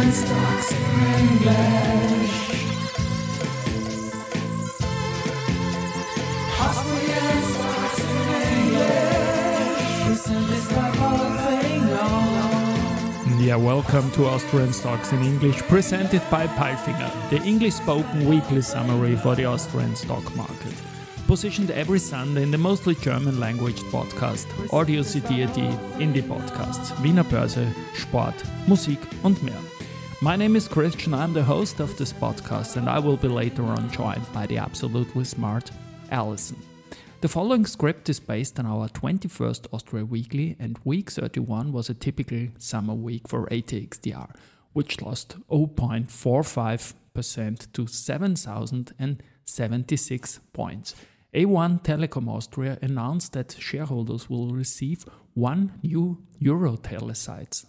Austrian stocks in English. Austrian stocks in English. On. Yeah, welcome to Austrian Stocks in English, presented by Palfinger, the English spoken weekly summary for the Austrian stock market. Positioned every Sunday in the mostly German language podcast Audio CD.at, Indie Podcasts, Wiener Börse, Sport, Musik und mehr. My name is Christian, I'm the host of this podcast, and I will be later on joined by the absolutely smart Alison. The following script is based on our 21st Austria Weekly, and week 31 was a typical summer week for ATX TR, which lost 0.45% to 7,076 points. A1 Telekom Austria announced that shareholders will receive one new Eurotele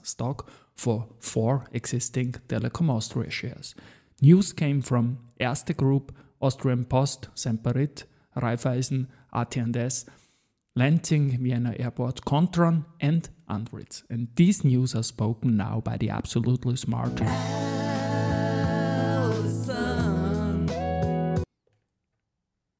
stock for four existing Telekom Austria shares. News came from Erste Group, Austrian Post, Semperit, Raiffeisen, AT&S, Lenzing, Vienna Airport, Kontron, and Andritz. And these news are spoken now by the absolutely smart.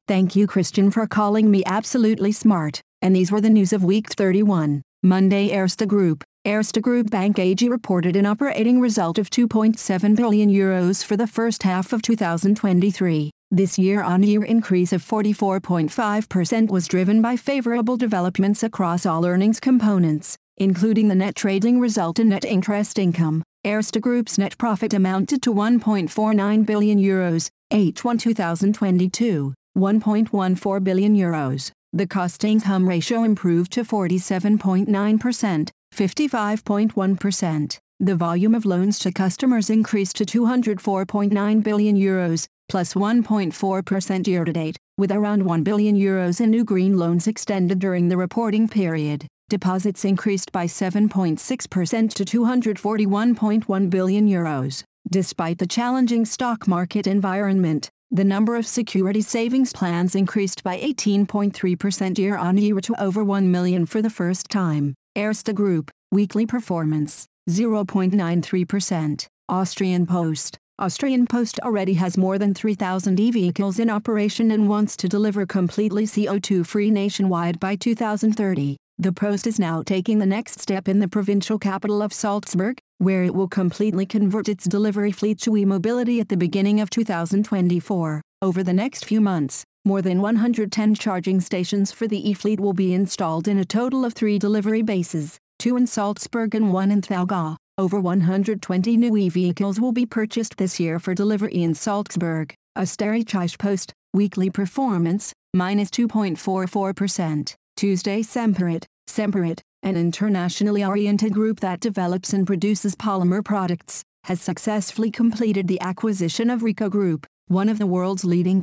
Thank you, Christian, for calling me absolutely smart. And these were the news of week 31. Monday, Erste Group. Erste Group Bank AG reported an operating result of 2.7 billion euros for the first half of 2023. This year-on-year increase of 44.5% was driven by favorable developments across all earnings components, including the net trading result and net interest income. Erste Group's net profit amounted to 1.49 billion euros, H1 2022. 1.14 billion euros. The cost-income ratio improved to 47.9%, 55.1%. The volume of loans to customers increased to 204.9 billion euros, plus 1.4% year-to-date, with around 1 billion euros in new green loans extended during the reporting period. Deposits increased by 7.6% to 241.1 billion euros. Despite the challenging stock market environment, the number of security savings plans increased by 18.3% year-on-year to over 1 million for the first time. Erste Group, weekly performance, 0.93%. Austrian Post. Austrian Post already has more than 3,000 e-vehicles in operation and wants to deliver completely CO2-free nationwide by 2030. The Post is now taking the next step in the provincial capital of Salzburg, where it will completely convert its delivery fleet to e-mobility at the beginning of 2024. Over the next few months, more than 110 charging stations for the e-fleet will be installed in a total of three delivery bases, two in Salzburg and one in Thalgau. Over 120 new e-vehicles will be purchased this year for delivery in Salzburg. Österreichische Post, weekly performance, minus 2.44%. Tuesday Semperit, Semperit, an internationally oriented group that develops and produces polymer products, has successfully completed the acquisition of Rico Group, one of the world's leading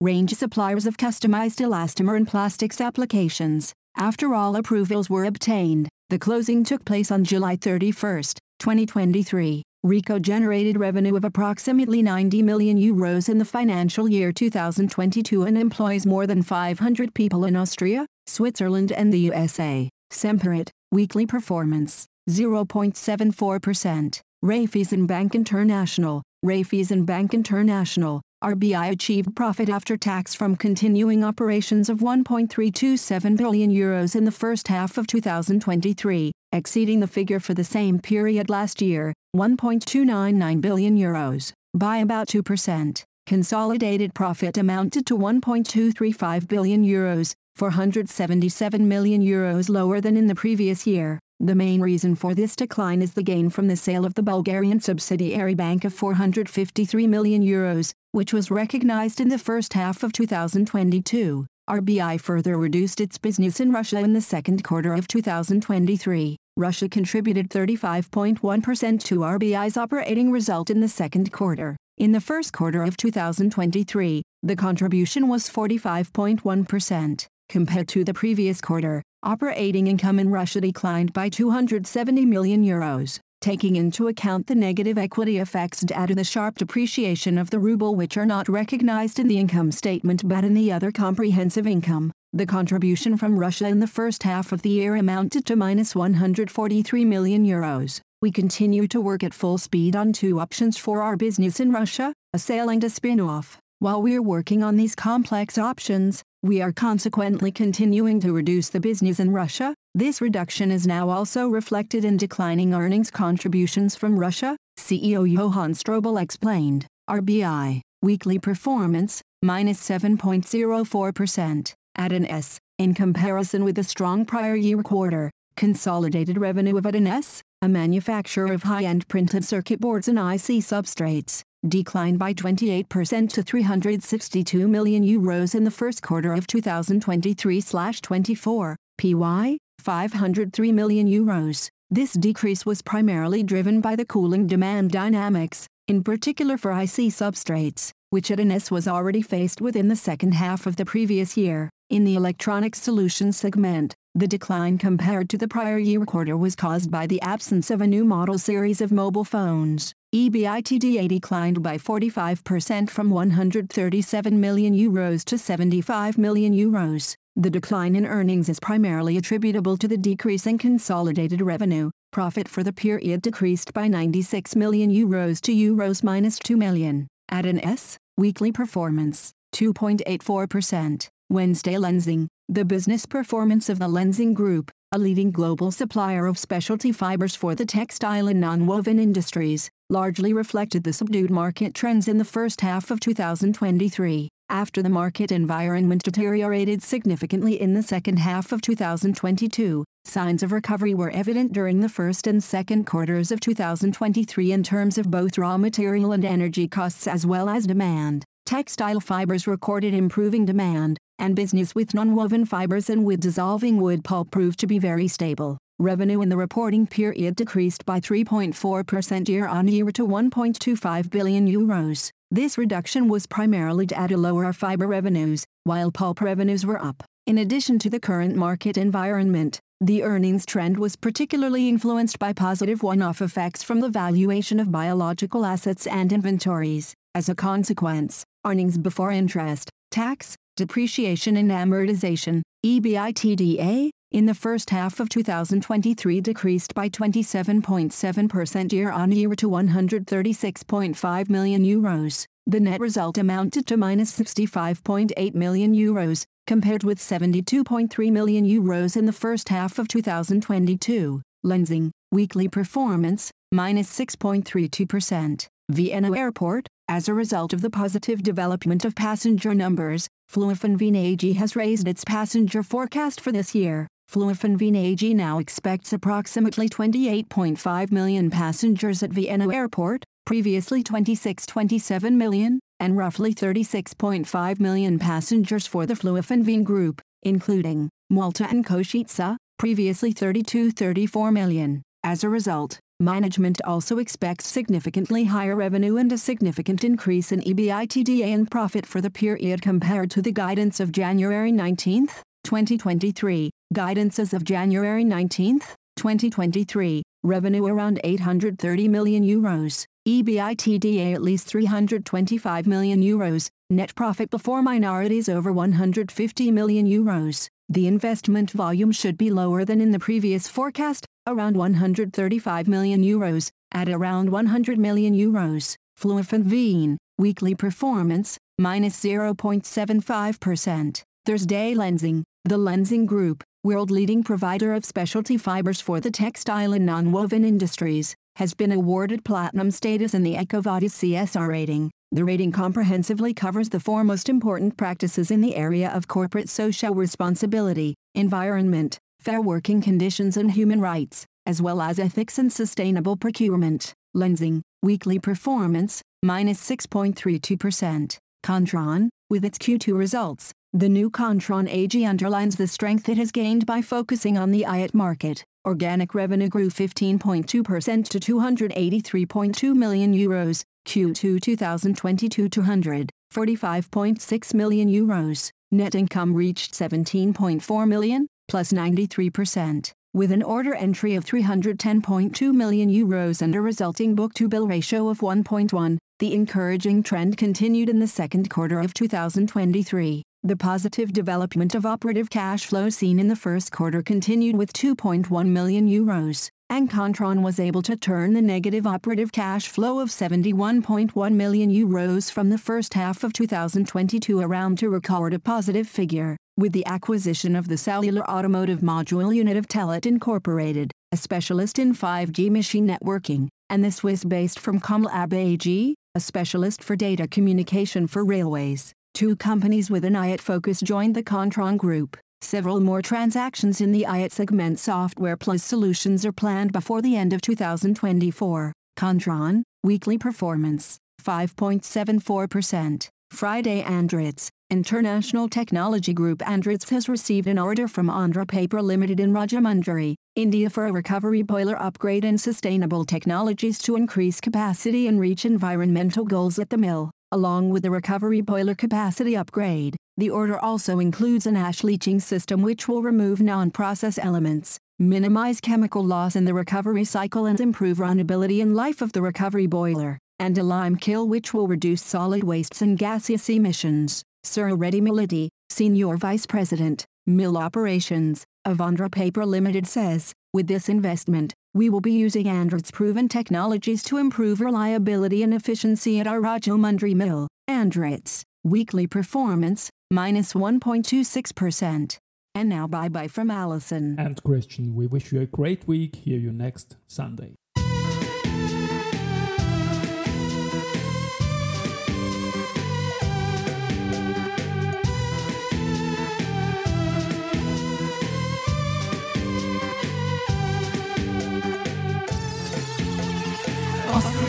full-range suppliers of customized elastomer and plastics applications. After all approvals were obtained, the closing took place on July 31, 2023. Rico generated revenue of approximately 90 million euros in the financial year 2022 and employs more than 500 people in Austria, Switzerland and the USA. Semperit, weekly performance, 0.74%. Raiffeisen Bank International, Raiffeisen Bank International, RBI achieved profit after tax from continuing operations of 1.327 billion euros in the first half of 2023, exceeding the figure for the same period last year, 1.299 billion euros, by about 2%. Consolidated profit amounted to 1.235 billion euros, 477 million euros lower than in the previous year. The main reason for this decline is the gain from the sale of the Bulgarian subsidiary bank of 453 million euros, which was recognized in the first half of 2022. RBI further reduced its business in Russia in the second quarter of 2023. Russia contributed 35.1% to RBI's operating result in the second quarter. In the first quarter of 2023, the contribution was 45.1%. Compared to the previous quarter, operating income in Russia declined by 270 million euros, taking into account the negative equity effects due to the sharp depreciation of the ruble which are not recognized in the income statement but in the other comprehensive income. The contribution from Russia in the first half of the year amounted to minus 143 million euros. we continue to work at full speed on two options for our business in Russia, a sale and a spin-off. While we're working on these complex options, we are consequently continuing to reduce the business in Russia. This reduction is now also reflected in declining earnings contributions from Russia, CEO Johann Strobel explained. RBI, weekly performance, minus 7.04%, AT&S. In comparison with the strong prior year quarter, consolidated revenue of AT&S, a manufacturer of high-end printed circuit boards and IC substrates, declined by 28% to 362 million euros in the first quarter of 2023/24, PY 503 million euros. This decrease was primarily driven by the cooling demand dynamics, in particular for IC substrates, which AT&S was already faced with in the second half of the previous year. In the Electronic Solutions segment, the decline compared to the prior year quarter was caused by the absence of a new model series of mobile phones. EBITDA declined by 45% from 137 million euros to 75 million euros. The decline in earnings is primarily attributable to the decrease in consolidated revenue. Profit for the period decreased by 96 million euros to euros minus 2 million. AT&S, weekly performance, 2.84%. Wednesday Lenzing, the business performance of the Lenzing Group, a leading global supplier of specialty fibers for the textile and nonwoven industries, largely reflected the subdued market trends in the first half of 2023. After the market environment deteriorated significantly in the second half of 2022, signs of recovery were evident during the first and second quarters of 2023 in terms of both raw material and energy costs as well as demand. Textile fibers recorded improving demand, and business with nonwoven fibers and with dissolving wood pulp proved to be very stable. Revenue in the reporting period decreased by 3.4% year-on-year to 1.25 billion euros. This reduction was primarily due to lower fiber revenues, while pulp revenues were up. In addition to the current market environment, the earnings trend was particularly influenced by positive one-off effects from the valuation of biological assets and inventories. As a consequence, earnings before interest, tax, depreciation and amortization, EBITDA, in the first half of 2023 decreased by 27.7% year-on-year to 136.5 million euros. The net result amounted to minus 65.8 million euros, compared with 72.3 million euros in the first half of 2022. Lenzing, weekly performance, minus 6.32%. Vienna Airport, as a result of the positive development of passenger numbers, Flughafen AG has raised its passenger forecast for this year. Flughafen AG now expects approximately 28.5 million passengers at Vienna Airport, previously 26-27 million, and roughly 36.5 million passengers for the Flughafen Group, including Malta and Košice, previously 32-34 million. As a result, management also expects significantly higher revenue and a significant increase in EBITDA and profit for the period compared to the guidance of January 19, 2023. Guidance as of January 19, 2023, revenue around 830 million euros, EBITDA at least 325 million euros, net profit before minorities over 150 million euros. The investment volume should be lower than in the previous forecast, around 135 million euros, at around 100 million euros. Flughafen weekly performance, minus 0.75%. Thursday Lenzing, the Lenzing Group, world-leading provider of specialty fibers for the textile and nonwoven industries, has been awarded platinum status in the EcoVadis CSR rating. The rating comprehensively covers the four most important practices in the area of corporate social responsibility, environment, fair working conditions and human rights, as well as ethics and sustainable procurement. Lenzing, weekly performance, minus 6.32%. Kontron, with its Q2 results, the new Kontron AG underlines the strength it has gained by focusing on the IoT market. Organic revenue grew 15.2% to 283.2 million euros, Q2 2022 245.6 million euros. Net income reached 17.4 million, plus 93%, with an order entry of 310.2 million euros and a resulting book-to-bill ratio of 1.1. The encouraging trend continued in the second quarter of 2023. The positive development of operative cash flow seen in the first quarter continued with 2.1 million euros. and Kontron was able to turn the negative operative cash flow of 71.1 million euros from the first half of 2022 around to record a positive figure, with the acquisition of the cellular automotive module unit of Telit Incorporated, a specialist in 5G machine networking, and the Swiss-based from Comlab AG, a specialist for data communication for railways. Two companies with an IoT focus joined the Kontron Group. Several more transactions in the IoT segment software plus solutions are planned before the end of 2024. Kontron, weekly performance, 5.74%. Friday Andritz, International Technology Group Andritz has received an order from Andhra Paper Limited in Rajahmundry, India for a recovery boiler upgrade and sustainable technologies to increase capacity and reach environmental goals at the mill, along with the recovery boiler capacity upgrade. The order also includes an ash leaching system which will remove non-process elements, minimize chemical loss in the recovery cycle and improve runnability and life of the recovery boiler, and a lime kiln which will reduce solid wastes and gaseous emissions. Sir Reddy Millety, Senior Vice President, Mill Operations, of Andhra Paper Limited says, with this investment, we will be using Andritz's proven technologies to improve reliability and efficiency at our Rajahmundry mill. Andritz, weekly performance, minus 1.26%. And now bye bye from Alison. And Christian, we wish you a great week. Hear you next Sunday.